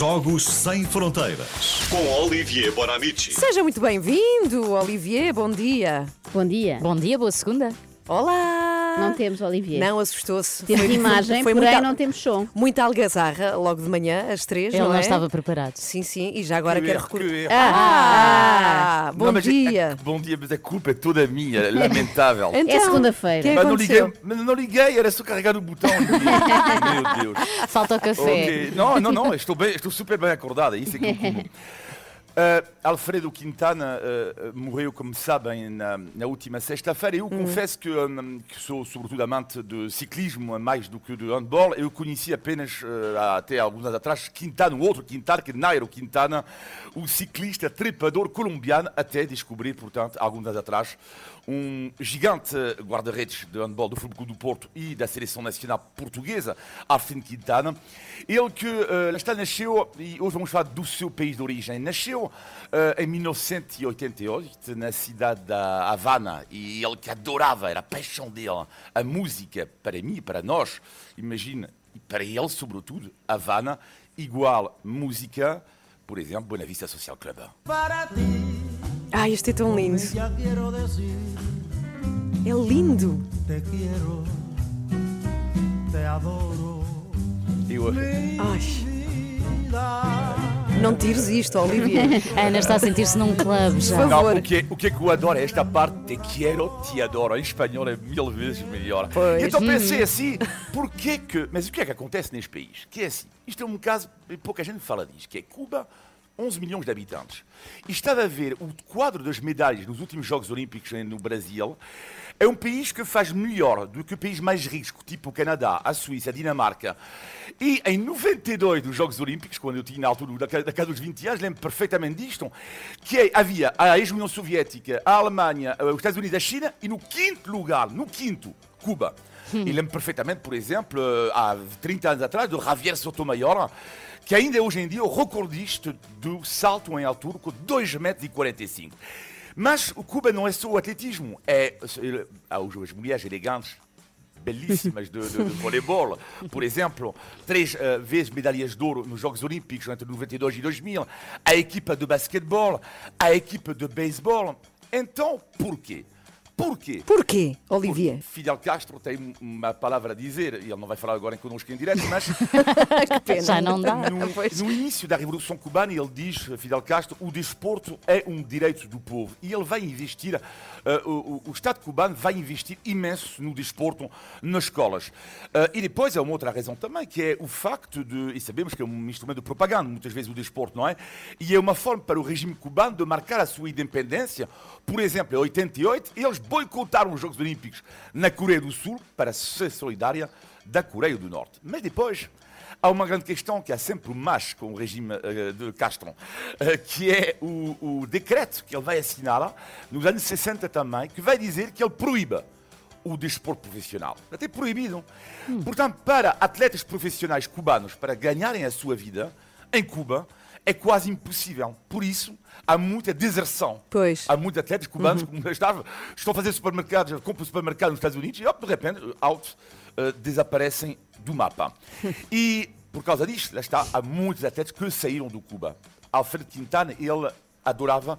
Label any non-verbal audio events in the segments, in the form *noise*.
Jogos Sem Fronteiras. Com Olivier Bonamici. Seja muito bem-vindo, Olivier, bom dia. Bom dia. Bom dia, boa segunda. Olá! Não temos Olivier. Não, assustou-se. Temos Foi- imagem, foi porém muita, não temos som. muita algazarra logo de manhã, às três, Ele não não, é? estava preparado. Sim, sim, e já agora Que quero erro, recordar. que erro. Ah, bom Não, mas é- dia. bom dia, mas a culpa é toda minha, é lamentável. *laughs* Então, É segunda-feira. é mas não liguei, mas não liguei, era só carregar o botão. *laughs* Meu Deus. Falta o café. Ok. Não, não, não, estou, bem, estou super bem acordada, isso é que é comum. *laughs* Uh, Alfredo Quintana uh, morreu, como sabem, na, na última sexta-feira. Eu confesso que, um, que sou, sobretudo, amante de ciclismo, mais do que de handball. Eu conheci apenas, uh, até alguns anos atrás, Quintana, o outro Quintana, que é Nairo Quintana, o ciclista trepador colombiano, até descobrir, portanto, alguns anos atrás, um gigante guarda-redes de handball do Futebol do Porto e da Seleção Nacional Portuguesa, Alfredo Quintana. Ele que lá está, nasceu, e hoje vamos falar do seu país de origem, nasceu uh, em 1988 na cidade da Havana e ele que adorava, era a paixão dele, a música, para mim e para nós, imagina, e para ele sobretudo, Havana, igual música, por exemplo, Buena Vista Social Club. Para ti Ai, este é tão lindo. É lindo. te quiero, te adoro. Eu, Ai. Não tires isto, Olivier. A *laughs* Ana está a sentir-se num clube já. Por Não, favor. o que, o que é que eu adoro é esta parte te quero, te adoro. Em espanhol é mil vezes melhor. Pois. E então pensei assim, porquê que... Mas o que é que acontece neste país? Que é assim, isto é um caso, pouca gente fala disto, que é Cuba, 11 milhões de habitantes. E estava a ver o quadro das medalhas nos últimos Jogos Olímpicos no Brasil, é um país que faz melhor do que o país mais rico, tipo o Canadá, a Suíça, a Dinamarca. E em 92, nos Jogos Olímpicos, quando eu tinha na altura da, casa dos 20 anos, lembro perfeitamente disto, que é- havia a ex-União Soviética, a Alemanha, eh, os Estados Unidos a China, e no quinto lugar, no quinto, Cuba. *laughs* E lembro perfeitamente, por exemplo, eh, há 30 anos atrás, do Javier Sotomayor, que ainda é hoje em dia o recordista do salto em altura com 2,45 metros. Mas o Cuba não é só o atletismo, é as mulheres elegantes, belíssimas de, de, de *laughs* voleibol. Por exemplo, três eh, vezes medalhas de ouro nos Jogos Olímpicos entre 92 e 2000. A equipa de basquetebol, a equipa de beisebol. Então, por quê? Por quê? Porquê, Olivier? Fidel Castro tem uma palavra a dizer, e ele não vai falar agora connosco em direto, mas *laughs* Que pena. Já não dá. *laughs* Pois. no início da Revolução Cubana, ele diz, Fidel Castro, o desporto é um direito do povo. E ele vai investir, eh, o, o- Estado cubano vai investir imenso no desporto nas escolas. Eh, e depois há uma outra razão também, que é o facto de, e sabemos que é um instrumento de propaganda, muitas vezes o desporto, não é? E é uma forma para o regime cubano de marcar a sua independência. Por exemplo, em 88, eles boicotaram os Jogos Olímpicos na Coreia do Sul para ser solidária da Coreia do Norte. Mas depois, há uma grande questão que há sempre o mas com o regime eh, de Castro, eh, que é o, o decreto que ele vai assinar nos anos 60 também, que vai dizer que ele proíba o desporto profissional. Até proibido. Portanto, para atletas profissionais cubanos, para ganharem a sua vida em Cuba, é quase impossível. Por isso, há muita deserção. Pois. Há muitos atletas cubanos que estava, estão a fazer supermercados, compram supermercados nos Estados Unidos e, de repente, altos, eh, desaparecem do mapa. *laughs* E, por causa disto, lá está, há muitos atletas que saíram do Cuba. Alfredo Quintana, ele adorava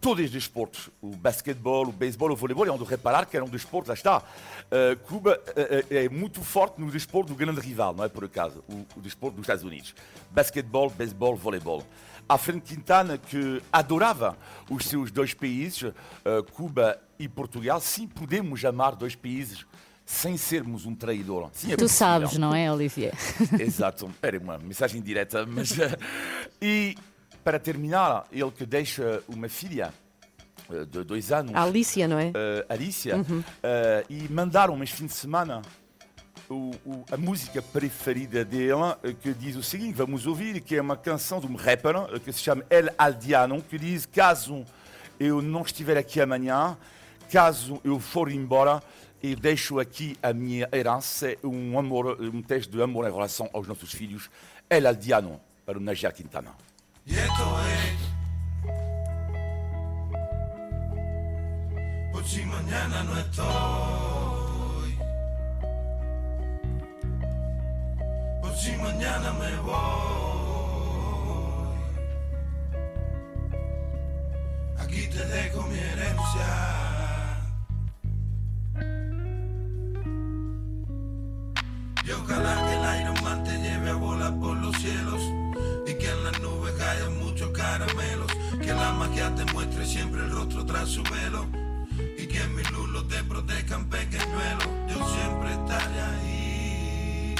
todos os desportos, o basquetebol, o beisebol, o voleibol, e onde reparar que era um desporto, lá está. eh, Cuba eh, é muito forte no desporto do grande rival, não é por acaso, o, o desporto dos Estados Unidos. Basquetebol, beisebol, voleibol. Alfredo Quintana, que adorava os seus dois países, eh, Cuba e Portugal, sim, podemos amar dois países sem sermos um traidor. Sim, é Tu sabes, não é, Olivier? Exato, era uma mensagem direta. Mas, *laughs* e para terminar, ele que deixa uma filha eh, de dois anos, A Alicia, não é? eh, Alicia, eh, e mandaram este fim de semana o- o- a música preferida dela, eh, que diz o seguinte: vamos ouvir, que é uma canção de um rapper que se chama El Aldiano, que diz: caso eu não estiver aqui amanhã, caso eu for embora, eu deixo aqui a minha herança, um amor, um teste de amor em relação aos nossos filhos. El Aldiano, para o Najar Quintana. Y esto es. Por si mañana no estoy. Por si mañana me voy. Aquí te dejo mi herencia. Y ojalá que el Iron Man te lleve a volar por los cielos. La magia te muestre siempre el rostro tras su velo. Y que mis lulos te protejan pequeñuelo. Yo siempre estaré ahí.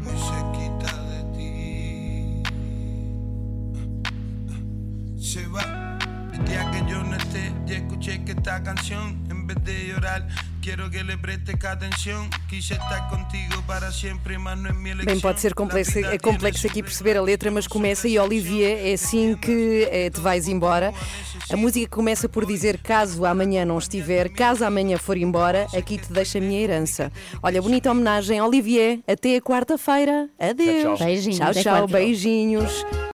Muy cerquita de ti. Se va el día que yo no esté y escuché que esta canción en vez de llorar Bem, pode ser complexo, é complexo aqui perceber a letra, mas começa e Olivier, é assim que eh, te vais embora. A música começa por dizer: caso amanhã não estiver, caso amanhã for embora, aqui te deixo a minha herança. Olha, bonita homenagem, Olivier. Até a quarta-feira. Adeus. Tchau, tchau. Beijinhos, Tchau, tchau. Beijinhos.